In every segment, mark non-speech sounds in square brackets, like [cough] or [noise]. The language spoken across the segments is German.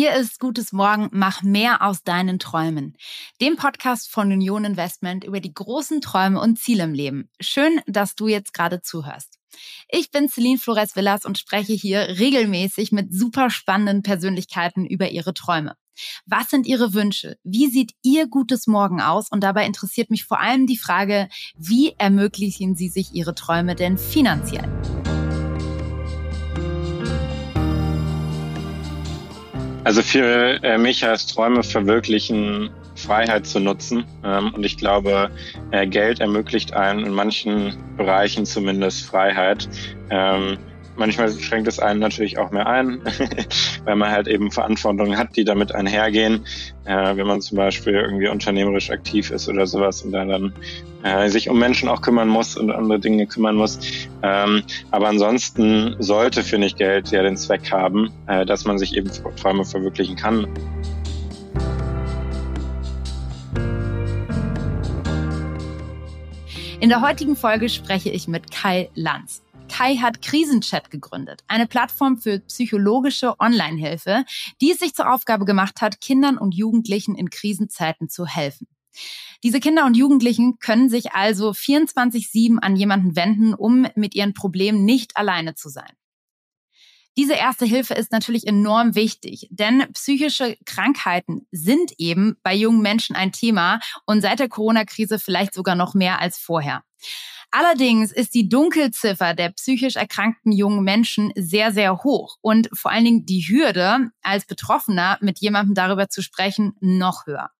Hier ist Gutes Morgen, mach mehr aus deinen Träumen. Dem Podcast von Union Investment über die großen Träume und Ziele im Leben. Schön, dass du jetzt gerade zuhörst. Ich bin Celine Flores Villas und spreche hier regelmäßig mit super spannenden Persönlichkeiten über ihre Träume. Was sind Ihre Wünsche? Wie sieht Ihr gutes Morgen aus? Und dabei interessiert mich vor allem die Frage, wie ermöglichen Sie sich Ihre Träume denn finanziell? Also für äh, mich heißt Träume verwirklichen, Freiheit zu nutzen. Ähm, und ich glaube, äh, Geld ermöglicht einen in manchen Bereichen zumindest Freiheit. Ähm, manchmal schränkt es einen natürlich auch mehr ein, [laughs] weil man halt eben Verantwortungen hat, die damit einhergehen. Äh, wenn man zum Beispiel irgendwie unternehmerisch aktiv ist oder sowas und dann äh, sich um Menschen auch kümmern muss und andere Dinge kümmern muss. Ähm, aber ansonsten sollte, finde ich, Geld ja den Zweck haben, äh, dass man sich eben Träume verwirklichen kann. In der heutigen Folge spreche ich mit Kai Lanz. Kai hat Krisenchat gegründet, eine Plattform für psychologische Online-Hilfe, die es sich zur Aufgabe gemacht hat, Kindern und Jugendlichen in Krisenzeiten zu helfen. Diese Kinder und Jugendlichen können sich also 24-7 an jemanden wenden, um mit ihren Problemen nicht alleine zu sein. Diese erste Hilfe ist natürlich enorm wichtig, denn psychische Krankheiten sind eben bei jungen Menschen ein Thema und seit der Corona-Krise vielleicht sogar noch mehr als vorher. Allerdings ist die Dunkelziffer der psychisch erkrankten jungen Menschen sehr, sehr hoch und vor allen Dingen die Hürde, als Betroffener mit jemandem darüber zu sprechen, noch höher.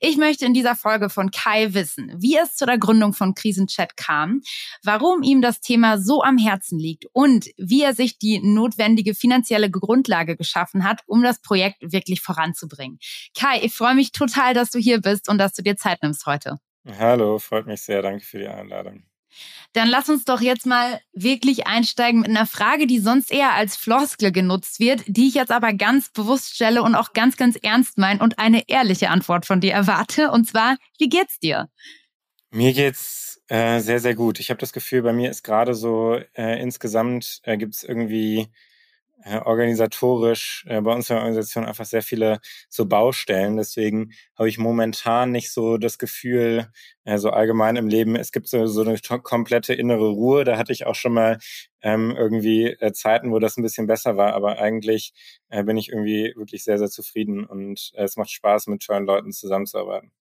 Ich möchte in dieser Folge von Kai wissen, wie es zu der Gründung von Krisenchat kam, warum ihm das Thema so am Herzen liegt und wie er sich die notwendige finanzielle Grundlage geschaffen hat, um das Projekt wirklich voranzubringen. Kai, ich freue mich total, dass du hier bist und dass du dir Zeit nimmst heute. Hallo, freut mich sehr. Danke für die Einladung. Dann lass uns doch jetzt mal wirklich einsteigen mit einer Frage, die sonst eher als Floskel genutzt wird, die ich jetzt aber ganz bewusst stelle und auch ganz, ganz ernst meine und eine ehrliche Antwort von dir erwarte. Und zwar, wie geht's dir? Mir geht's äh, sehr, sehr gut. Ich habe das Gefühl, bei mir ist gerade so äh, insgesamt äh, gibt es irgendwie äh, organisatorisch äh, bei uns in der Organisation einfach sehr viele so Baustellen. Deswegen habe ich momentan nicht so das Gefühl, äh, so allgemein im Leben, es gibt so, so eine komplette innere Ruhe. Da hatte ich auch schon mal ähm, irgendwie äh, Zeiten, wo das ein bisschen besser war. Aber eigentlich äh, bin ich irgendwie wirklich sehr, sehr zufrieden und äh, es macht Spaß, mit tollen Leuten zusammenzuarbeiten.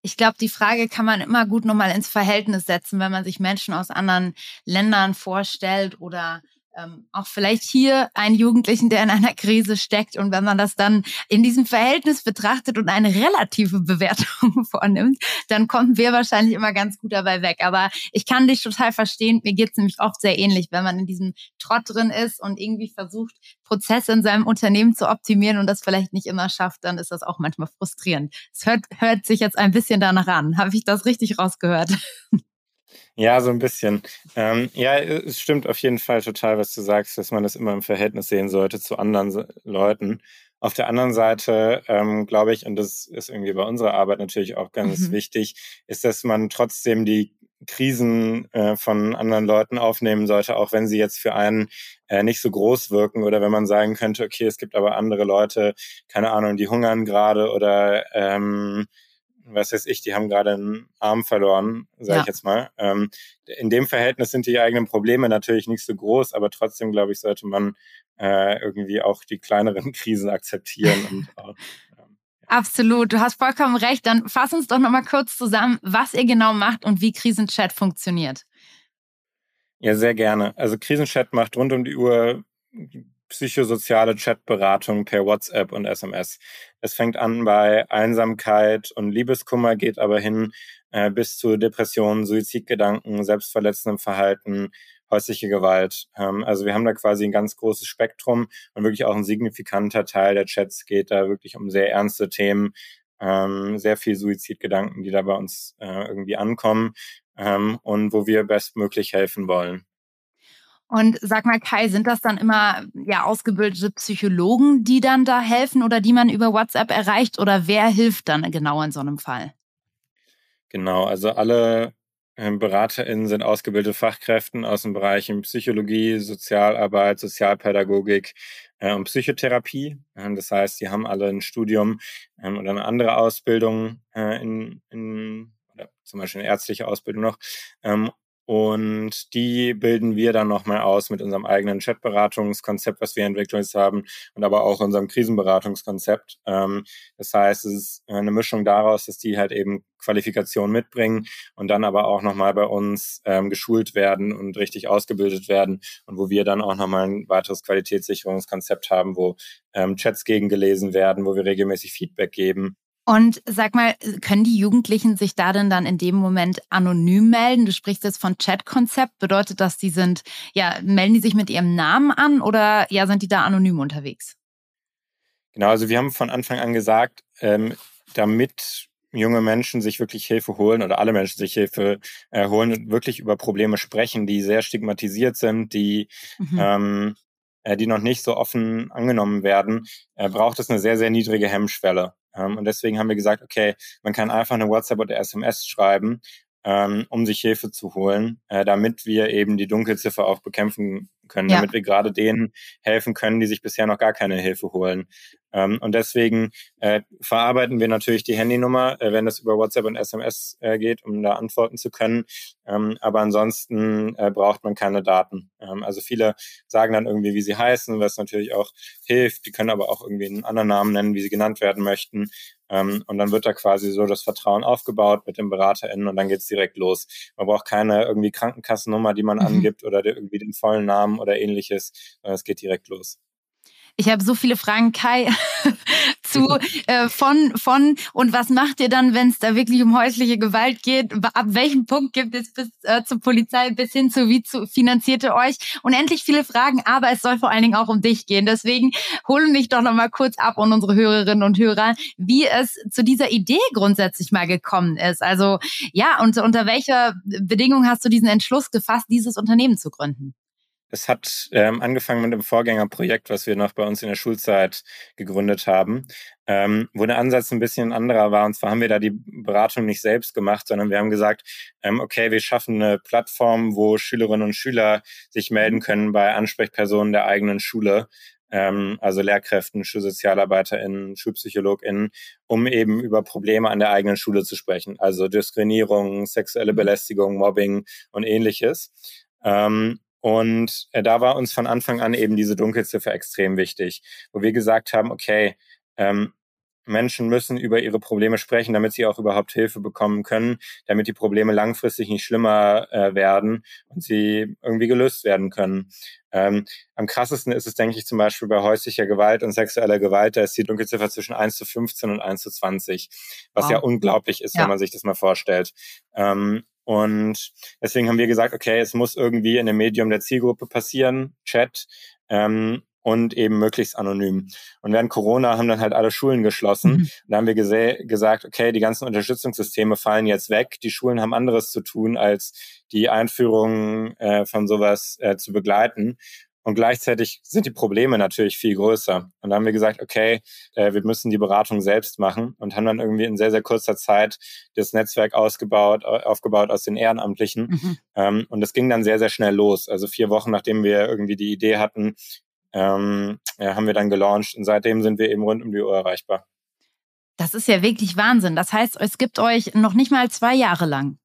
Ich glaube, die Frage kann man immer gut nochmal ins Verhältnis setzen, wenn man sich Menschen aus anderen Ländern vorstellt oder ähm, auch vielleicht hier einen Jugendlichen, der in einer Krise steckt. Und wenn man das dann in diesem Verhältnis betrachtet und eine relative Bewertung [laughs] vornimmt, dann kommen wir wahrscheinlich immer ganz gut dabei weg. Aber ich kann dich total verstehen. Mir geht es nämlich oft sehr ähnlich, wenn man in diesem Trott drin ist und irgendwie versucht, Prozesse in seinem Unternehmen zu optimieren und das vielleicht nicht immer schafft, dann ist das auch manchmal frustrierend. Es hört, hört sich jetzt ein bisschen danach an. Habe ich das richtig rausgehört? [laughs] Ja, so ein bisschen. Ähm, ja, es stimmt auf jeden Fall total, was du sagst, dass man das immer im Verhältnis sehen sollte zu anderen Leuten. Auf der anderen Seite ähm, glaube ich, und das ist irgendwie bei unserer Arbeit natürlich auch ganz mhm. wichtig, ist, dass man trotzdem die Krisen äh, von anderen Leuten aufnehmen sollte, auch wenn sie jetzt für einen äh, nicht so groß wirken oder wenn man sagen könnte, okay, es gibt aber andere Leute, keine Ahnung, die hungern gerade oder ähm, was weiß ich, die haben gerade einen Arm verloren, sage ja. ich jetzt mal. Ähm, in dem Verhältnis sind die eigenen Probleme natürlich nicht so groß, aber trotzdem, glaube ich, sollte man äh, irgendwie auch die kleineren [laughs] Krisen akzeptieren. und [laughs] auch, Absolut, du hast vollkommen recht. Dann fass uns doch nochmal kurz zusammen, was ihr genau macht und wie Krisenchat funktioniert. Ja, sehr gerne. Also Krisenchat macht rund um die Uhr psychosoziale Chatberatung per WhatsApp und SMS. Es fängt an bei Einsamkeit und Liebeskummer, geht aber hin äh, bis zu Depressionen, Suizidgedanken, selbstverletzendem Verhalten, häusliche Gewalt. Ähm, also wir haben da quasi ein ganz großes Spektrum und wirklich auch ein signifikanter Teil der Chats geht da wirklich um sehr ernste Themen, ähm, sehr viel Suizidgedanken, die da bei uns äh, irgendwie ankommen ähm, und wo wir bestmöglich helfen wollen. Und sag mal, Kai, sind das dann immer ja ausgebildete Psychologen, die dann da helfen oder die man über WhatsApp erreicht? Oder wer hilft dann genau in so einem Fall? Genau, also alle ähm, BeraterInnen sind ausgebildete Fachkräfte aus den Bereichen Psychologie, Sozialarbeit, Sozialpädagogik äh, und Psychotherapie. Ähm, das heißt, die haben alle ein Studium ähm, oder eine andere Ausbildung äh, in, in zum Beispiel eine ärztliche Ausbildung noch und die bilden wir dann nochmal aus mit unserem eigenen Chatberatungskonzept, was wir entwickelt haben, und aber auch unserem Krisenberatungskonzept. Ähm, das heißt, es ist eine Mischung daraus, dass die halt eben Qualifikation mitbringen und dann aber auch nochmal bei uns ähm, geschult werden und richtig ausgebildet werden und wo wir dann auch nochmal ein weiteres Qualitätssicherungskonzept haben, wo ähm, Chats gegengelesen werden, wo wir regelmäßig Feedback geben und sag mal, können die Jugendlichen sich da denn dann in dem Moment anonym melden? Du sprichst jetzt von Chat-Konzept. Bedeutet das, die sind, ja, melden die sich mit ihrem Namen an oder ja, sind die da anonym unterwegs? Genau, also wir haben von Anfang an gesagt, ähm, damit junge Menschen sich wirklich Hilfe holen oder alle Menschen sich Hilfe äh, holen und wirklich über Probleme sprechen, die sehr stigmatisiert sind, die mhm. ähm, äh, die noch nicht so offen angenommen werden, äh, braucht es eine sehr, sehr niedrige Hemmschwelle. Ähm, und deswegen haben wir gesagt, okay, man kann einfach eine WhatsApp oder SMS schreiben, ähm, um sich Hilfe zu holen, äh, damit wir eben die Dunkelziffer auch bekämpfen können, ja. damit wir gerade denen helfen können, die sich bisher noch gar keine Hilfe holen. Ähm, und deswegen äh, verarbeiten wir natürlich die Handynummer, äh, wenn das über WhatsApp und SMS äh, geht, um da antworten zu können. Ähm, aber ansonsten äh, braucht man keine Daten. Ähm, also viele sagen dann irgendwie, wie sie heißen, was natürlich auch hilft. Die können aber auch irgendwie einen anderen Namen nennen, wie sie genannt werden möchten. Ähm, und dann wird da quasi so das Vertrauen aufgebaut mit den BeraterInnen und dann geht's direkt los. Man braucht keine irgendwie Krankenkassennummer, die man mhm. angibt oder irgendwie den vollen Namen oder ähnliches, sondern es geht direkt los. Ich habe so viele Fragen, Kai, [laughs] zu äh, von von und was macht ihr dann, wenn es da wirklich um häusliche Gewalt geht? Ab welchem Punkt gibt es bis äh, zur Polizei bis hin zu wie zu finanziert ihr euch? Unendlich viele Fragen, aber es soll vor allen Dingen auch um dich gehen. Deswegen holen mich doch noch mal kurz ab und unsere Hörerinnen und Hörer, wie es zu dieser Idee grundsätzlich mal gekommen ist. Also ja, und unter welcher Bedingung hast du diesen Entschluss gefasst, dieses Unternehmen zu gründen? Es hat ähm, angefangen mit einem Vorgängerprojekt, was wir noch bei uns in der Schulzeit gegründet haben, ähm, wo der Ansatz ein bisschen anderer war. Und zwar haben wir da die Beratung nicht selbst gemacht, sondern wir haben gesagt, ähm, okay, wir schaffen eine Plattform, wo Schülerinnen und Schüler sich melden können bei Ansprechpersonen der eigenen Schule, ähm, also Lehrkräften, SchulsozialarbeiterInnen, SchulpsychologInnen, um eben über Probleme an der eigenen Schule zu sprechen. Also Diskriminierung, sexuelle Belästigung, Mobbing und ähnliches. Ähm, und äh, da war uns von Anfang an eben diese Dunkelziffer extrem wichtig, wo wir gesagt haben, okay, ähm, Menschen müssen über ihre Probleme sprechen, damit sie auch überhaupt Hilfe bekommen können, damit die Probleme langfristig nicht schlimmer äh, werden und sie irgendwie gelöst werden können. Ähm, am krassesten ist es, denke ich, zum Beispiel bei häuslicher Gewalt und sexueller Gewalt, da ist die Dunkelziffer zwischen 1 zu 15 und 1 zu 20, was wow. ja unglaublich ist, ja. wenn man sich das mal vorstellt. Ähm, und deswegen haben wir gesagt, okay, es muss irgendwie in dem Medium der Zielgruppe passieren, Chat, ähm, und eben möglichst anonym. Und während Corona haben dann halt alle Schulen geschlossen. Mhm. Und da haben wir gesagt, okay, die ganzen Unterstützungssysteme fallen jetzt weg. Die Schulen haben anderes zu tun, als die Einführung äh, von sowas äh, zu begleiten. Und gleichzeitig sind die Probleme natürlich viel größer. Und da haben wir gesagt, okay, äh, wir müssen die Beratung selbst machen und haben dann irgendwie in sehr, sehr kurzer Zeit das Netzwerk ausgebaut, aufgebaut aus den Ehrenamtlichen. Mhm. Ähm, und das ging dann sehr, sehr schnell los. Also vier Wochen, nachdem wir irgendwie die Idee hatten, ähm, ja, haben wir dann gelauncht. Und seitdem sind wir eben rund um die Uhr erreichbar. Das ist ja wirklich Wahnsinn. Das heißt, es gibt euch noch nicht mal zwei Jahre lang.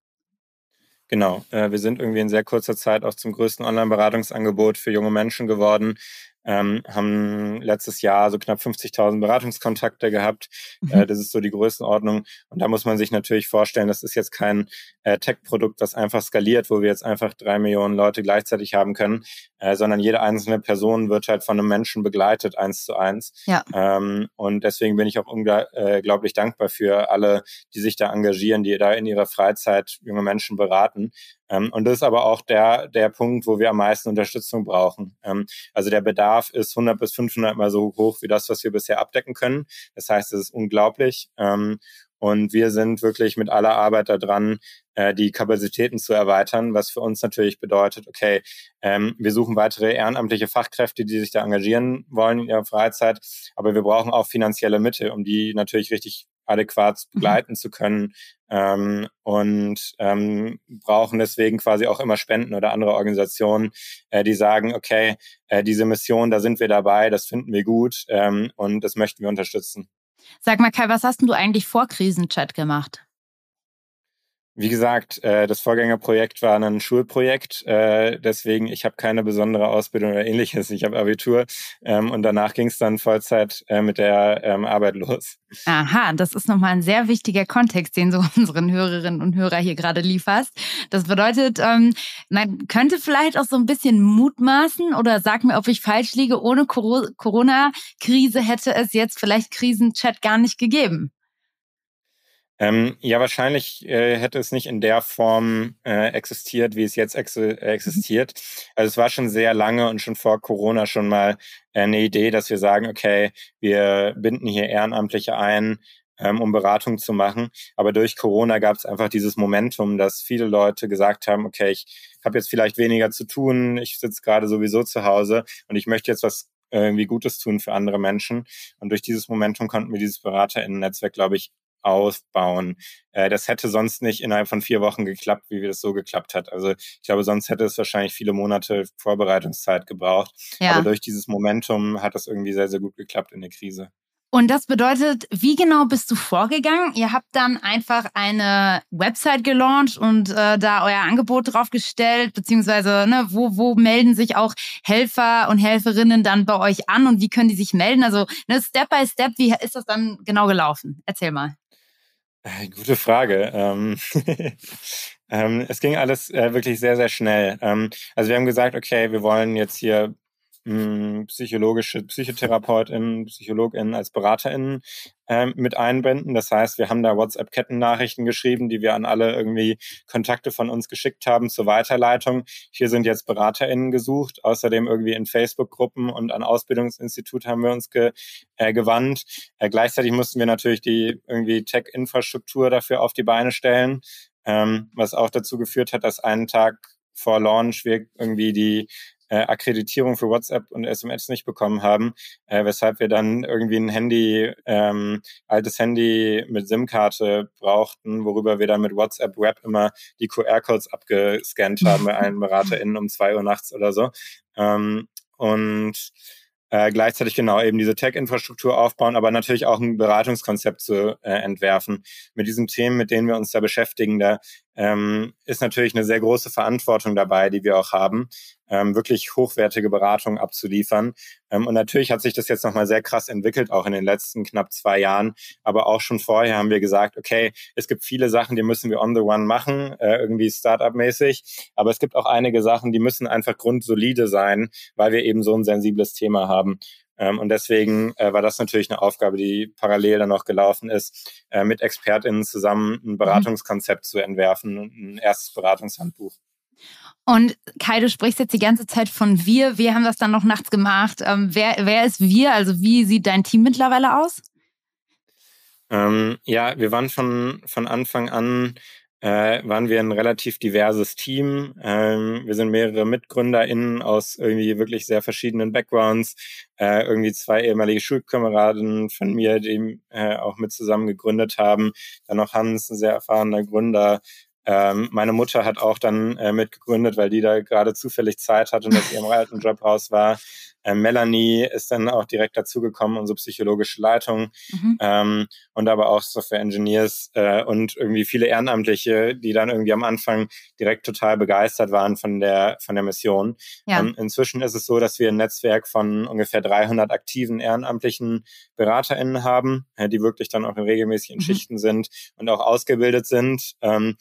Genau, äh, wir sind irgendwie in sehr kurzer Zeit auch zum größten Online-Beratungsangebot für junge Menschen geworden ähm, haben letztes Jahr so knapp 50.000 Beratungskontakte gehabt. Mhm. Äh, das ist so die Größenordnung. Und da muss man sich natürlich vorstellen, das ist jetzt kein äh, Tech-Produkt, das einfach skaliert, wo wir jetzt einfach drei Millionen Leute gleichzeitig haben können, äh, sondern jede einzelne Person wird halt von einem Menschen begleitet, eins zu eins. Ja. Ähm, und deswegen bin ich auch unglaublich äh, dankbar für alle, die sich da engagieren, die da in ihrer Freizeit junge Menschen beraten. Ähm, und das ist aber auch der, der Punkt, wo wir am meisten Unterstützung brauchen. Ähm, also der Bedarf ist 100 bis 500 mal so hoch wie das, was wir bisher abdecken können. Das heißt, es ist unglaublich. Ähm, und wir sind wirklich mit aller Arbeit daran, äh, die Kapazitäten zu erweitern, was für uns natürlich bedeutet, okay, ähm, wir suchen weitere ehrenamtliche Fachkräfte, die sich da engagieren wollen in ihrer Freizeit, aber wir brauchen auch finanzielle Mittel, um die natürlich richtig adäquat mhm. begleiten zu können ähm, und ähm, brauchen deswegen quasi auch immer Spenden oder andere Organisationen, äh, die sagen, okay, äh, diese Mission, da sind wir dabei, das finden wir gut ähm, und das möchten wir unterstützen. Sag mal, Kai, was hast denn du eigentlich vor Krisenchat gemacht? Wie gesagt, äh, das Vorgängerprojekt war ein Schulprojekt, äh, deswegen ich habe keine besondere Ausbildung oder ähnliches. Ich habe Abitur ähm, und danach ging es dann Vollzeit äh, mit der ähm, Arbeit los. Aha, das ist nochmal ein sehr wichtiger Kontext, den du [laughs] unseren Hörerinnen und Hörer hier gerade lieferst. Das bedeutet, ähm, man könnte vielleicht auch so ein bisschen mutmaßen oder sag mir, ob ich falsch liege, ohne Corona-Krise hätte es jetzt vielleicht Krisenchat gar nicht gegeben. Ähm, ja, wahrscheinlich äh, hätte es nicht in der Form äh, existiert, wie es jetzt ex äh, existiert. Also es war schon sehr lange und schon vor Corona schon mal äh, eine Idee, dass wir sagen, okay, wir binden hier Ehrenamtliche ein, ähm, um Beratung zu machen. Aber durch Corona gab es einfach dieses Momentum, dass viele Leute gesagt haben, okay, ich habe jetzt vielleicht weniger zu tun, ich sitze gerade sowieso zu Hause und ich möchte jetzt was irgendwie Gutes tun für andere Menschen. Und durch dieses Momentum konnten wir dieses BeraterInnen-Netzwerk, glaube ich, ausbauen. Äh, das hätte sonst nicht innerhalb von vier Wochen geklappt, wie das so geklappt hat. Also ich glaube, sonst hätte es wahrscheinlich viele Monate Vorbereitungszeit gebraucht. Ja. Aber durch dieses Momentum hat das irgendwie sehr, sehr gut geklappt in der Krise. Und das bedeutet, wie genau bist du vorgegangen? Ihr habt dann einfach eine Website gelauncht und äh, da euer Angebot draufgestellt, beziehungsweise ne, wo, wo melden sich auch Helfer und Helferinnen dann bei euch an und wie können die sich melden? Also ne, Step by Step, wie ist das dann genau gelaufen? Erzähl mal. Äh, gute Frage. Ähm, [laughs] ähm, es ging alles äh, wirklich sehr, sehr schnell. Ähm, also wir haben gesagt, okay, wir wollen jetzt hier mh, psychologische PsychotherapeutInnen, PsychologInnen als BeraterInnen ähm, mit einbinden. Das heißt, wir haben da WhatsApp-Kettennachrichten geschrieben, die wir an alle irgendwie Kontakte von uns geschickt haben zur Weiterleitung. Hier sind jetzt BeraterInnen gesucht. Außerdem irgendwie in Facebook-Gruppen und an Ausbildungsinstitut haben wir uns ge, äh, gewandt. Äh, gleichzeitig mussten wir natürlich die irgendwie Tech-Infrastruktur dafür auf die Beine stellen, ähm, was auch dazu geführt hat, dass einen Tag vor Launch wir irgendwie die äh, Akkreditierung für WhatsApp und SMS nicht bekommen haben, äh, weshalb wir dann irgendwie ein Handy, ähm, altes Handy mit SIM-Karte brauchten, worüber wir dann mit WhatsApp Web immer die QR-Codes abgescannt [laughs] haben bei allen BeraterInnen um zwei Uhr nachts oder so. Ähm, und äh, gleichzeitig genau eben diese Tech-Infrastruktur aufbauen, aber natürlich auch ein Beratungskonzept zu äh, entwerfen. Mit diesen Themen, mit denen wir uns da beschäftigen, da ähm, ist natürlich eine sehr große Verantwortung dabei, die wir auch haben, ähm, wirklich hochwertige Beratung abzuliefern. Ähm, und natürlich hat sich das jetzt nochmal sehr krass entwickelt, auch in den letzten knapp zwei Jahren. Aber auch schon vorher haben wir gesagt, okay, es gibt viele Sachen, die müssen wir on the one machen, äh, irgendwie Startup-mäßig. Aber es gibt auch einige Sachen, die müssen einfach grundsolide sein, weil wir eben so ein sensibles Thema haben. Ähm, und deswegen äh, war das natürlich eine Aufgabe, die parallel dann noch gelaufen ist, äh, mit ExpertInnen zusammen ein mhm. Beratungskonzept zu entwerfen und ein erstes Beratungshandbuch. Und Kai, du sprichst jetzt die ganze Zeit von wir. Wir haben das dann noch nachts gemacht. Ähm, wer, wer ist wir? Also wie sieht dein Team mittlerweile aus? Ähm, ja, wir waren von, von Anfang an äh, waren wir ein relativ diverses Team. Ähm, wir sind mehrere MitgründerInnen aus irgendwie wirklich sehr verschiedenen Backgrounds. Äh, irgendwie zwei ehemalige Schulkameraden von mir, die äh, auch mit zusammen gegründet haben. Dann noch Hans, ein sehr erfahrener Gründer, ähm, meine Mutter hat auch dann äh, mitgegründet, weil die da gerade zufällig Zeit hatte und aus ihrem alten Job raus war. Ähm, Melanie ist dann auch direkt dazugekommen, unsere psychologische Leitung mhm. ähm, und aber auch Software Engineers äh, und irgendwie viele Ehrenamtliche, die dann irgendwie am Anfang direkt total begeistert waren von der von der Mission. Ja. Ähm, inzwischen ist es so, dass wir ein Netzwerk von ungefähr 300 aktiven ehrenamtlichen BeraterInnen haben, äh, die wirklich dann auch in regelmäßigen mhm. Schichten sind und auch ausgebildet sind. Ähm,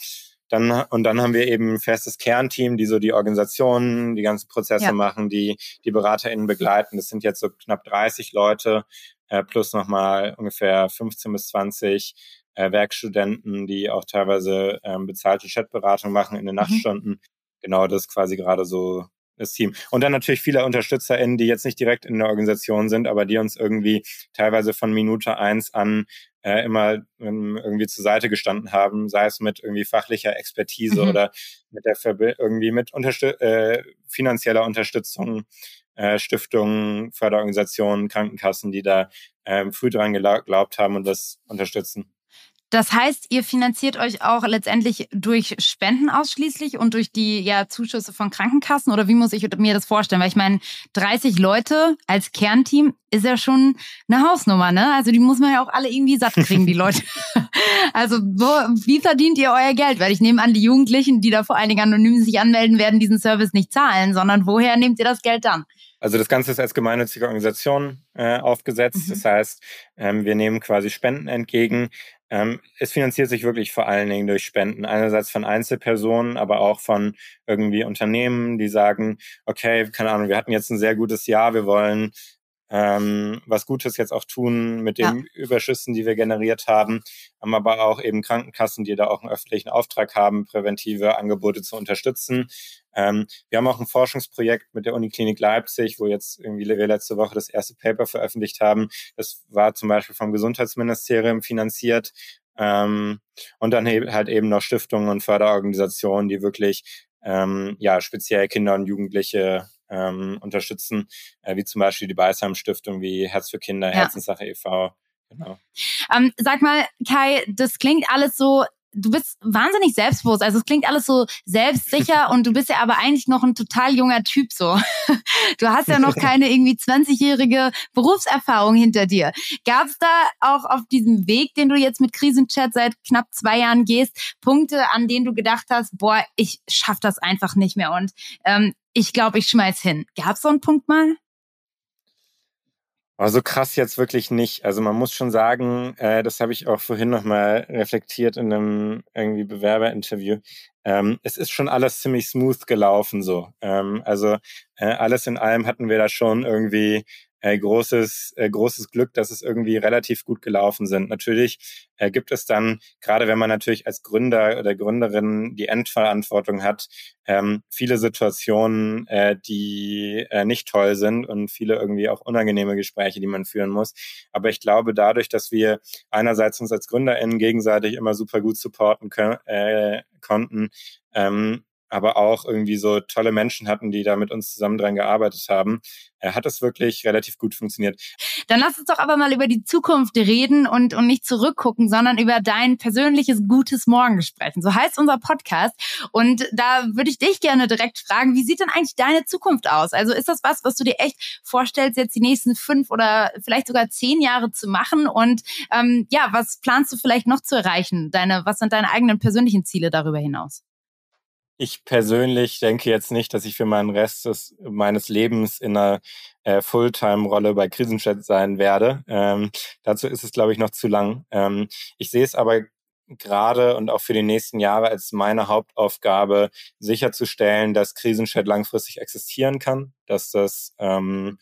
dann, und dann haben wir eben ein festes Kernteam, die so die Organisationen, die ganzen Prozesse ja. machen, die die BeraterInnen begleiten. Das sind jetzt so knapp 30 Leute, äh, plus nochmal ungefähr 15 bis 20 äh, Werkstudenten, die auch teilweise ähm, bezahlte Chatberatung machen in den mhm. Nachtstunden. Mhm. Genau, das ist quasi gerade so das Team. Und dann natürlich viele UnterstützerInnen, die jetzt nicht direkt in der Organisation sind, aber die uns irgendwie teilweise von Minute eins an äh, immer ähm, irgendwie zur Seite gestanden haben, sei es mit irgendwie fachlicher Expertise mhm. oder mit der Verbi irgendwie mit Unterstü äh, finanzieller Unterstützung, äh, Stiftungen, Förderorganisationen, Krankenkassen, die da ähm, früh dran geglaubt haben und das unterstützen. Das heißt, ihr finanziert euch auch letztendlich durch Spenden ausschließlich und durch die ja, Zuschüsse von Krankenkassen oder wie muss ich mir das vorstellen? Weil ich meine, 30 Leute als Kernteam ist ja schon eine Hausnummer, ne? Also die muss man ja auch alle irgendwie satt kriegen, die Leute. [laughs] also wo, wie verdient ihr euer Geld? Weil ich nehme an, die Jugendlichen, die da vor allen Dingen anonym sich anmelden, werden diesen Service nicht zahlen, sondern woher nehmt ihr das Geld dann? Also das Ganze ist als gemeinnützige Organisation äh, aufgesetzt. Mhm. Das heißt, ähm, wir nehmen quasi Spenden entgegen. Ähm, es finanziert sich wirklich vor allen Dingen durch Spenden. Einerseits von Einzelpersonen, aber auch von irgendwie Unternehmen, die sagen, okay, keine Ahnung, wir hatten jetzt ein sehr gutes Jahr, wir wollen ähm, was Gutes jetzt auch tun mit den ja. Überschüssen, die wir generiert haben, haben aber auch eben Krankenkassen, die da auch einen öffentlichen Auftrag haben, präventive Angebote zu unterstützen. Ähm, wir haben auch ein Forschungsprojekt mit der Uniklinik Leipzig, wo jetzt irgendwie wir letzte Woche das erste Paper veröffentlicht haben. Das war zum Beispiel vom Gesundheitsministerium finanziert. Ähm, und dann halt eben noch Stiftungen und Förderorganisationen, die wirklich ähm, ja speziell Kinder und Jugendliche ähm, unterstützen, äh, wie zum Beispiel die Beisheim Stiftung, wie Herz für Kinder, ja. Herzenssache e.V. Genau. Ähm, sag mal, Kai, das klingt alles so du bist wahnsinnig selbstbewusst. Also es klingt alles so selbstsicher [laughs] und du bist ja aber eigentlich noch ein total junger Typ so. [laughs] Du hast ja noch keine irgendwie 20-jährige Berufserfahrung hinter dir. Gab es da auch auf diesem Weg, den du jetzt mit Krisenchat seit knapp zwei Jahren gehst, Punkte, an denen du gedacht hast, boah, ich schaff das einfach nicht mehr und ähm, ich glaube, ich schmeiß hin. Gab so einen Punkt mal? Aber so krass jetzt wirklich nicht. Also man muss schon sagen, äh, das habe ich auch vorhin nochmal reflektiert in einem irgendwie Bewerberinterview. Ähm, es ist schon alles ziemlich smooth gelaufen so. Ähm, also äh, alles in allem hatten wir da schon irgendwie äh, großes, äh, großes Glück, dass es irgendwie relativ gut gelaufen sind. Natürlich äh, gibt es dann, gerade wenn man natürlich als Gründer oder Gründerin die Endverantwortung hat, ähm, viele Situationen, äh, die äh, nicht toll sind und viele irgendwie auch unangenehme Gespräche, die man führen muss. Aber ich glaube, dadurch, dass wir einerseits uns als GründerInnen gegenseitig immer super gut supporten können, äh, konnten, ähm, aber auch irgendwie so tolle Menschen hatten, die da mit uns zusammen dran gearbeitet haben, hat es wirklich relativ gut funktioniert. Dann lass uns doch aber mal über die Zukunft reden und, und nicht zurückgucken, sondern über dein persönliches gutes Morgen sprechen. So heißt unser Podcast. Und da würde ich dich gerne direkt fragen, wie sieht denn eigentlich deine Zukunft aus? Also ist das was, was du dir echt vorstellst, jetzt die nächsten fünf oder vielleicht sogar zehn Jahre zu machen? Und ähm, ja, was planst du vielleicht noch zu erreichen? Deine, was sind deine eigenen persönlichen Ziele darüber hinaus? Ich persönlich denke jetzt nicht, dass ich für meinen Rest des, meines Lebens in einer äh, Fulltime-Rolle bei Krisenchat sein werde. Ähm, dazu ist es, glaube ich, noch zu lang. Ähm, ich sehe es aber gerade und auch für die nächsten Jahre als meine Hauptaufgabe sicherzustellen, dass Krisenchat langfristig existieren kann, dass das ähm,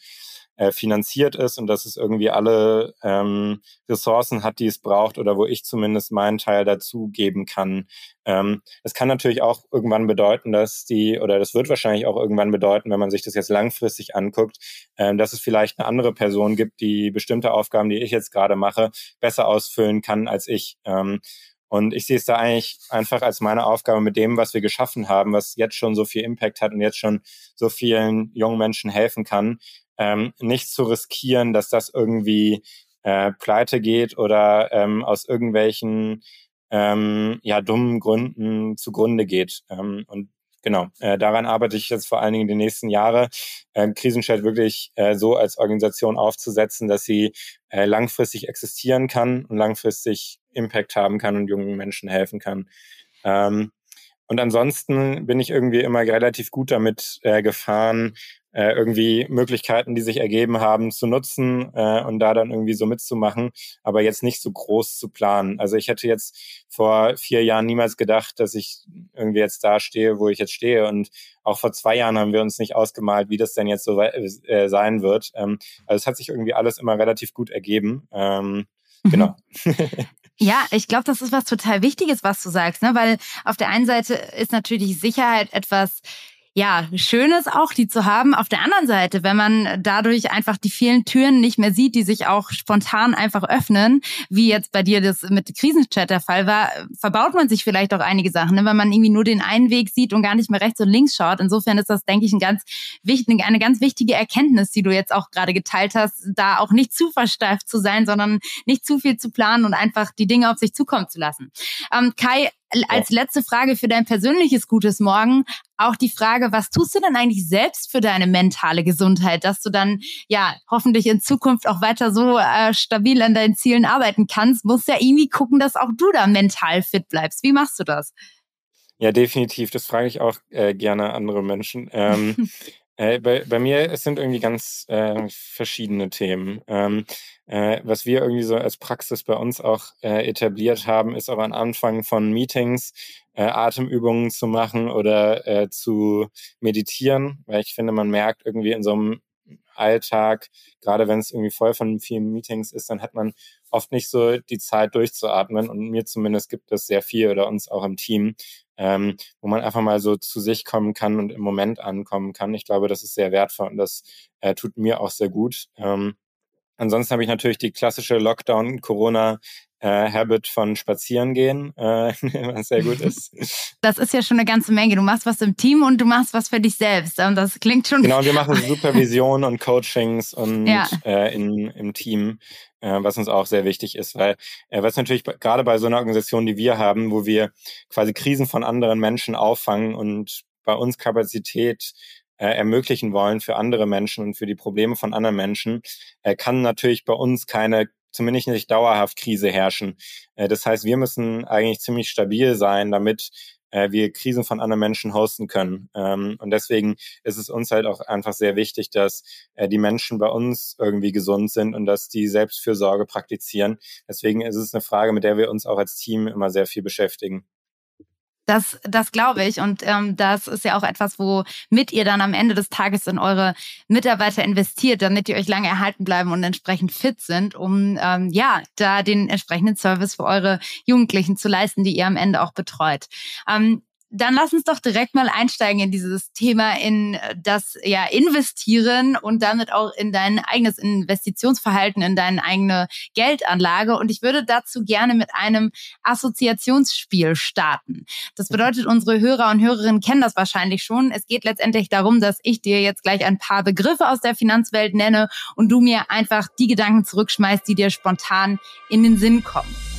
äh, finanziert ist und dass es irgendwie alle ähm, Ressourcen hat, die es braucht oder wo ich zumindest meinen Teil dazu geben kann. Ähm, es kann natürlich auch irgendwann bedeuten, dass die, oder das wird wahrscheinlich auch irgendwann bedeuten, wenn man sich das jetzt langfristig anguckt, ähm, dass es vielleicht eine andere Person gibt, die bestimmte Aufgaben, die ich jetzt gerade mache, besser ausfüllen kann als ich. Ähm, und ich sehe es da eigentlich einfach als meine Aufgabe mit dem, was wir geschaffen haben, was jetzt schon so viel Impact hat und jetzt schon so vielen jungen Menschen helfen kann, ähm, nicht zu riskieren, dass das irgendwie äh, pleite geht oder ähm, aus irgendwelchen ähm, ja dummen Gründen zugrunde geht. Ähm, und genau, äh, daran arbeite ich jetzt vor allen Dingen die nächsten Jahre, äh, Krisenchat wirklich äh, so als Organisation aufzusetzen, dass sie äh, langfristig existieren kann und langfristig Impact haben kann und jungen Menschen helfen kann. Ähm, und ansonsten bin ich irgendwie immer relativ gut damit äh, gefahren, äh, irgendwie Möglichkeiten, die sich ergeben haben, zu nutzen äh, und da dann irgendwie so mitzumachen, aber jetzt nicht so groß zu planen. Also ich hätte jetzt vor vier Jahren niemals gedacht, dass ich irgendwie jetzt da stehe, wo ich jetzt stehe. Und auch vor zwei Jahren haben wir uns nicht ausgemalt, wie das denn jetzt so äh, sein wird. Ähm, also es hat sich irgendwie alles immer relativ gut ergeben. Ähm, mhm. Genau. [laughs] [laughs] Ja, ich glaube, das ist was total Wichtiges, was du sagst, ne? Weil auf der einen Seite ist natürlich Sicherheit etwas, ja, schön ist auch, die zu haben. Auf der anderen Seite, wenn man dadurch einfach die vielen Türen nicht mehr sieht, die sich auch spontan einfach öffnen, wie jetzt bei dir das mit Krisenchat der Fall war, verbaut man sich vielleicht auch einige Sachen, ne? wenn man irgendwie nur den einen Weg sieht und gar nicht mehr rechts und links schaut. Insofern ist das, denke ich, ein ganz wichtig, eine ganz wichtige Erkenntnis, die du jetzt auch gerade geteilt hast, da auch nicht zu versteift zu sein, sondern nicht zu viel zu planen und einfach die Dinge auf sich zukommen zu lassen. Ähm, Kai, als letzte Frage für dein persönliches Gutes Morgen auch die Frage, was tust du denn eigentlich selbst für deine mentale Gesundheit, dass du dann ja hoffentlich in Zukunft auch weiter so äh, stabil an deinen Zielen arbeiten kannst, musst ja irgendwie gucken, dass auch du da mental fit bleibst. Wie machst du das? Ja, definitiv. Das frage ich auch äh, gerne andere Menschen. Ähm, [laughs] äh, bei, bei mir es sind irgendwie ganz äh, verschiedene Themen. Ähm, äh, was wir irgendwie so als Praxis bei uns auch äh, etabliert haben, ist auch am Anfang von Meetings äh, Atemübungen zu machen oder äh, zu meditieren, weil ich finde, man merkt irgendwie in so einem Alltag, gerade wenn es irgendwie voll von vielen Meetings ist, dann hat man oft nicht so die Zeit durchzuatmen und mir zumindest gibt es sehr viel oder uns auch im Team, ähm, wo man einfach mal so zu sich kommen kann und im Moment ankommen kann. Ich glaube, das ist sehr wertvoll und das äh, tut mir auch sehr gut. Ähm, Ansonsten habe ich natürlich die klassische Lockdown-Corona äh, Habit von Spazieren gehen, äh, [laughs] was sehr gut ist. Das ist ja schon eine ganze Menge. Du machst was im Team und du machst was für dich selbst. Und das klingt schon. Genau, wir machen [laughs] Supervision und Coachings und ja. äh, in, im Team, äh, was uns auch sehr wichtig ist, weil äh, was natürlich gerade bei so einer Organisation, die wir haben, wo wir quasi Krisen von anderen Menschen auffangen und bei uns Kapazität äh, ermöglichen wollen für andere Menschen und für die Probleme von anderen Menschen, äh, kann natürlich bei uns keine zumindest nicht dauerhaft Krise herrschen. Äh, das heißt, wir müssen eigentlich ziemlich stabil sein, damit äh, wir Krisen von anderen Menschen hosten können. Ähm, und deswegen ist es uns halt auch einfach sehr wichtig, dass äh, die Menschen bei uns irgendwie gesund sind und dass die Selbstfürsorge praktizieren. Deswegen ist es eine Frage, mit der wir uns auch als Team immer sehr viel beschäftigen. Das, das glaube ich. Und ähm, das ist ja auch etwas, womit ihr dann am Ende des Tages in eure Mitarbeiter investiert, damit die euch lange erhalten bleiben und entsprechend fit sind, um ähm, ja da den entsprechenden Service für eure Jugendlichen zu leisten, die ihr am Ende auch betreut. Ähm, dann lass uns doch direkt mal einsteigen in dieses Thema, in das ja investieren und damit auch in dein eigenes Investitionsverhalten, in deine eigene Geldanlage. Und ich würde dazu gerne mit einem Assoziationsspiel starten. Das bedeutet, unsere Hörer und Hörerinnen kennen das wahrscheinlich schon. Es geht letztendlich darum, dass ich dir jetzt gleich ein paar Begriffe aus der Finanzwelt nenne und du mir einfach die Gedanken zurückschmeißt, die dir spontan in den Sinn kommen.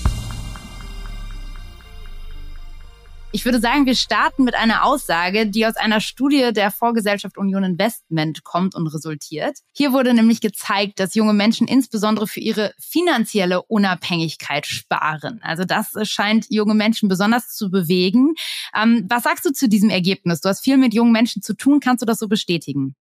Ich würde sagen, wir starten mit einer Aussage, die aus einer Studie der Vorgesellschaft Union Investment kommt und resultiert. Hier wurde nämlich gezeigt, dass junge Menschen insbesondere für ihre finanzielle Unabhängigkeit sparen. Also das scheint junge Menschen besonders zu bewegen. Ähm, was sagst du zu diesem Ergebnis? Du hast viel mit jungen Menschen zu tun. Kannst du das so bestätigen?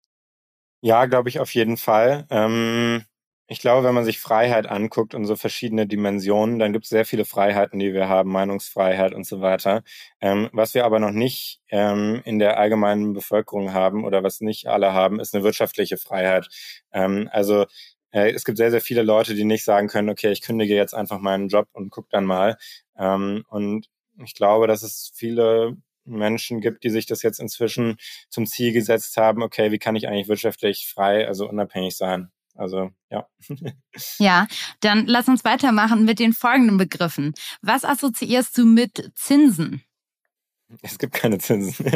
Ja, glaube ich auf jeden Fall. Ähm ich glaube, wenn man sich Freiheit anguckt und so verschiedene Dimensionen, dann gibt es sehr viele Freiheiten, die wir haben, Meinungsfreiheit und so weiter. Ähm, was wir aber noch nicht ähm, in der allgemeinen Bevölkerung haben oder was nicht alle haben, ist eine wirtschaftliche Freiheit. Ähm, also äh, es gibt sehr, sehr viele Leute, die nicht sagen können, okay, ich kündige jetzt einfach meinen Job und guck dann mal. Ähm, und ich glaube, dass es viele Menschen gibt, die sich das jetzt inzwischen zum Ziel gesetzt haben, okay, wie kann ich eigentlich wirtschaftlich frei, also unabhängig sein? Also ja. [laughs] Ja, dann lass uns weitermachen mit den folgenden Begriffen. Was assoziierst du mit Zinsen? Es gibt keine Zinsen. [laughs]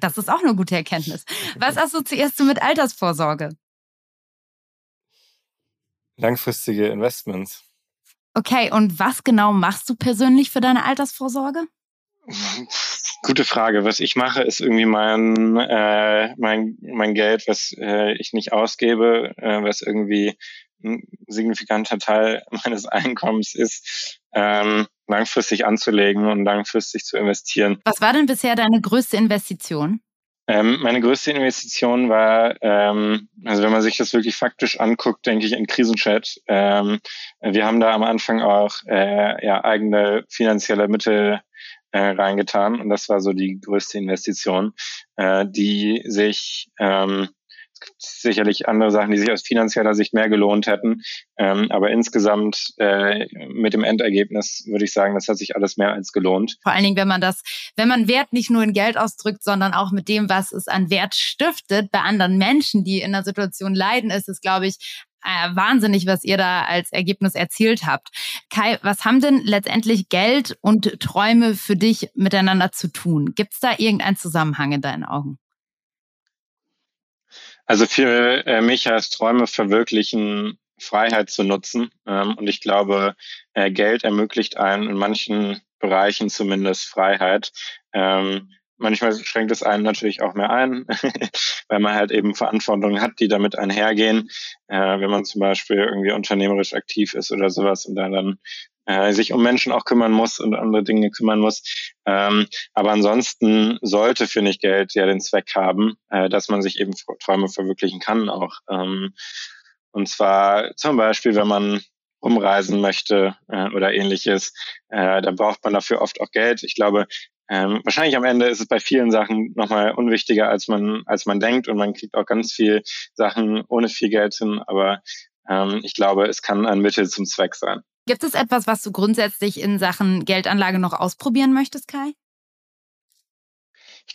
das ist auch eine gute Erkenntnis. Was assoziierst du mit Altersvorsorge? Langfristige Investments. Okay, und was genau machst du persönlich für deine Altersvorsorge? [laughs] Gute Frage. Was ich mache, ist irgendwie mein, äh, mein, mein Geld, was äh, ich nicht ausgebe, äh, was irgendwie ein signifikanter Teil [laughs] meines Einkommens ist, ähm, langfristig anzulegen und langfristig zu investieren. Was war denn bisher deine größte Investition? Ähm, meine größte Investition war, ähm, also wenn man sich das wirklich faktisch anguckt, denke ich in Krisenchat. Ähm, wir haben da am Anfang auch äh, ja, eigene finanzielle Mittel äh, reingetan und das war so die größte Investition, äh, die sich, ähm, sicherlich andere Sachen, die sich aus finanzieller Sicht mehr gelohnt hätten. Ähm, aber insgesamt äh, mit dem Endergebnis würde ich sagen, das hat sich alles mehr als gelohnt. Vor allen Dingen, wenn man das, wenn man Wert nicht nur in Geld ausdrückt, sondern auch mit dem, was es an Wert stiftet bei anderen Menschen, die in einer Situation leiden, ist es, glaube ich, äh, wahnsinnig, was ihr da als Ergebnis erzielt habt. Kai, was haben denn letztendlich Geld und Träume für dich miteinander zu tun? Gibt es da irgendeinen Zusammenhang in deinen Augen? Also für äh, mich heißt Träume verwirklichen, Freiheit zu nutzen. Ähm, und ich glaube, äh, Geld ermöglicht einen in manchen Bereichen zumindest Freiheit. Ähm, manchmal schränkt es einen natürlich auch mehr ein, [laughs] weil man halt eben Verantwortungen hat, die damit einhergehen. Äh, wenn man zum Beispiel irgendwie unternehmerisch aktiv ist oder sowas und da dann äh, sich um Menschen auch kümmern muss und andere Dinge kümmern muss. Ähm, aber ansonsten sollte, finde ich, Geld ja den Zweck haben, äh, dass man sich eben Träume verwirklichen kann auch. Ähm, und zwar zum Beispiel, wenn man umreisen möchte äh, oder ähnliches, äh, dann braucht man dafür oft auch Geld. Ich glaube, ähm, wahrscheinlich am Ende ist es bei vielen Sachen nochmal unwichtiger, als man, als man denkt und man kriegt auch ganz viel Sachen ohne viel Geld hin, aber ähm, ich glaube, es kann ein Mittel zum Zweck sein. Gibt es etwas, was du grundsätzlich in Sachen Geldanlage noch ausprobieren möchtest, Kai?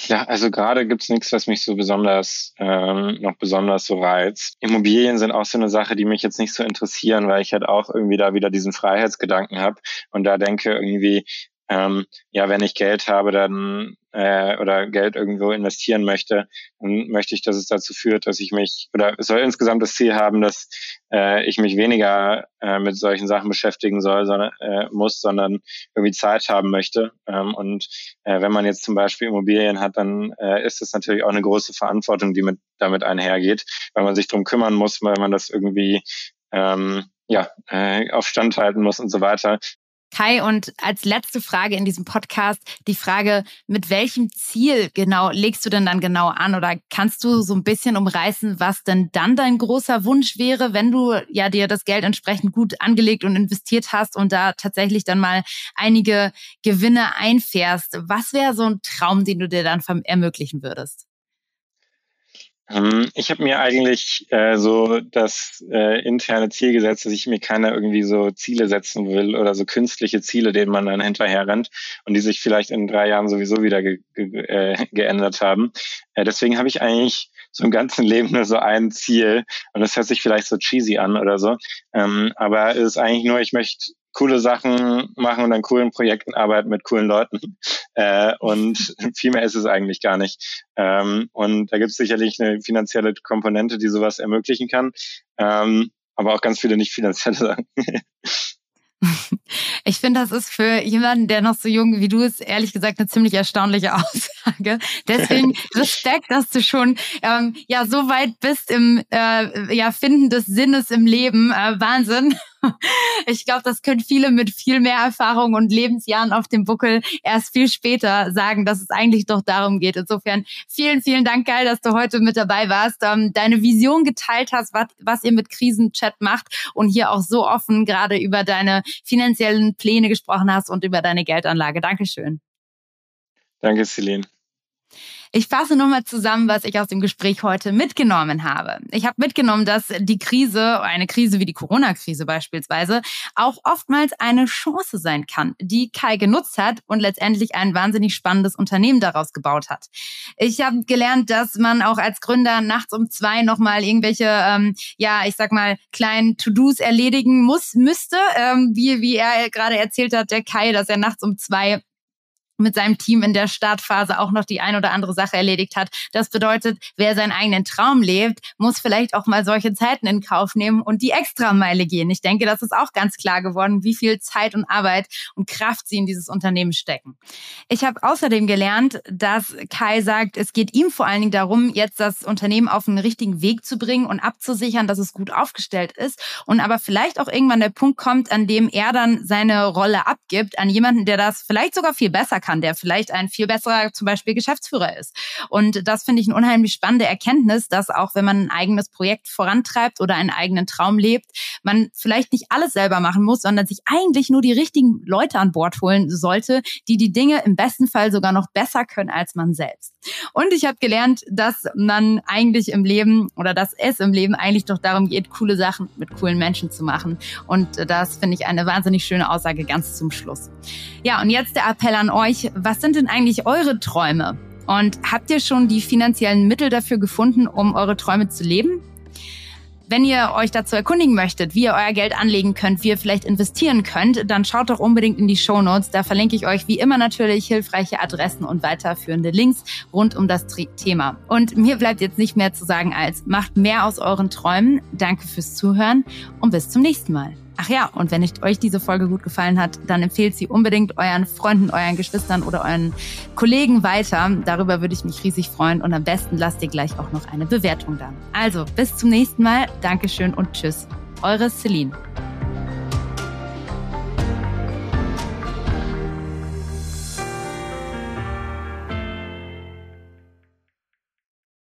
Ja, also gerade gibt's nichts, was mich so besonders ähm, noch besonders so reizt. Immobilien sind auch so eine Sache, die mich jetzt nicht so interessieren, weil ich halt auch irgendwie da wieder diesen Freiheitsgedanken habe und da denke irgendwie, ähm, ja, wenn ich Geld habe, dann äh, oder Geld irgendwo investieren möchte, dann möchte ich, dass es dazu führt, dass ich mich oder es soll insgesamt das Ziel haben, dass äh, ich mich weniger äh, mit solchen Sachen beschäftigen soll, sondern äh, muss, sondern irgendwie Zeit haben möchte. Ähm, und äh, wenn man jetzt zum Beispiel Immobilien hat, dann äh, ist es natürlich auch eine große Verantwortung, die mit damit einhergeht, weil man sich drum kümmern muss, weil man das irgendwie ähm, ja, äh, auf Stand halten muss und so weiter. Kai, und als letzte Frage in diesem Podcast die Frage, mit welchem Ziel genau legst du denn dann genau an oder kannst du so ein bisschen umreißen, was denn dann dein großer Wunsch wäre, wenn du ja dir das Geld entsprechend gut angelegt und investiert hast und da tatsächlich dann mal einige Gewinne einfährst? Was wäre so ein Traum, den du dir dann ermöglichen würdest? Ähm, ich habe mir eigentlich äh, so das äh, interne Ziel gesetzt, dass ich mir keine irgendwie so Ziele setzen will oder so künstliche Ziele, denen man dann hinterher rennt und die sich vielleicht in drei Jahren sowieso wieder ge ge äh, geändert haben. Äh, deswegen habe ich eigentlich so im ganzen [laughs] Leben nur so ein Ziel und das hört sich vielleicht so cheesy an oder so, ähm, aber es ist eigentlich nur, ich möchte coole Sachen machen und an coolen Projekten arbeiten mit coolen Leuten. [laughs] Äh, und [laughs] viel mehr ist es eigentlich gar nicht. Ähm, und da gibt es sicherlich eine finanzielle Komponente, die sowas ermöglichen kann. Ähm, aber auch ganz viele nicht finanzielle Sachen. [laughs] Ich finde, das ist für jemanden, der noch so jung wie du ist, ehrlich gesagt eine ziemlich erstaunliche Aussage. Deswegen Respekt, dass du schon ähm, ja so weit bist im äh, ja, Finden des Sinnes im Leben. Äh, Wahnsinn. Ich glaube, das können viele mit viel mehr Erfahrung und Lebensjahren auf dem Buckel erst viel später sagen, dass es eigentlich doch darum geht. Insofern vielen, vielen Dank, Geil, dass du heute mit dabei warst, ähm, deine Vision geteilt hast, was, was ihr mit Krisenchat macht und hier auch so offen gerade über deine finanziellen Pläne gesprochen hast und über deine Geldanlage. Dankeschön. Danke, Celine. Ich fasse nochmal zusammen, was ich aus dem Gespräch heute mitgenommen habe. Ich habe mitgenommen, dass die Krise, eine Krise wie die Corona-Krise beispielsweise, auch oftmals eine Chance sein kann, die Kai genutzt hat und letztendlich ein wahnsinnig spannendes Unternehmen daraus gebaut hat. Ich habe gelernt, dass man auch als Gründer nachts um zwei nochmal irgendwelche, ähm, ja, ich sag mal, kleinen To-Dos erledigen muss, müsste, ähm, wie, wie er gerade erzählt hat, der Kai, dass er nachts um zwei mit seinem Team in der Startphase auch noch die ein oder andere Sache erledigt hat. Das bedeutet, wer seinen eigenen Traum lebt, muss vielleicht auch mal solche Zeiten in Kauf nehmen und die Extrameile gehen. Ich denke, das ist auch ganz klar geworden, wie viel Zeit und Arbeit und Kraft sie in dieses Unternehmen stecken. Ich habe außerdem gelernt, dass Kai sagt, es geht ihm vor allen Dingen darum, jetzt das Unternehmen auf einen richtigen Weg zu bringen und abzusichern, dass es gut aufgestellt ist und aber vielleicht auch irgendwann der Punkt kommt, an dem er dann seine Rolle abgibt an jemanden, der das vielleicht sogar viel besser kann kann, der vielleicht ein viel besserer zum Beispiel Geschäftsführer ist. Und das finde ich eine unheimlich spannende Erkenntnis, dass auch wenn man ein eigenes Projekt vorantreibt oder einen eigenen Traum lebt, man vielleicht nicht alles selber machen muss, sondern sich eigentlich nur die richtigen Leute an Bord holen sollte, die die Dinge im besten Fall sogar noch besser können als man selbst. Und ich habe gelernt, dass man eigentlich im Leben oder dass es im Leben eigentlich doch darum geht, coole Sachen mit coolen Menschen zu machen. Und das finde ich eine wahnsinnig schöne Aussage ganz zum Schluss. Ja, und jetzt der Appell an euch. Was sind denn eigentlich eure Träume? Und habt ihr schon die finanziellen Mittel dafür gefunden, um eure Träume zu leben? Wenn ihr euch dazu erkundigen möchtet, wie ihr euer Geld anlegen könnt, wie ihr vielleicht investieren könnt, dann schaut doch unbedingt in die Show Notes. Da verlinke ich euch wie immer natürlich hilfreiche Adressen und weiterführende Links rund um das Thema. Und mir bleibt jetzt nicht mehr zu sagen als macht mehr aus euren Träumen. Danke fürs Zuhören und bis zum nächsten Mal. Ach ja, und wenn euch diese Folge gut gefallen hat, dann empfehlt sie unbedingt euren Freunden, euren Geschwistern oder euren Kollegen weiter. Darüber würde ich mich riesig freuen und am besten lasst ihr gleich auch noch eine Bewertung da. Also, bis zum nächsten Mal. Dankeschön und tschüss. Eure Celine.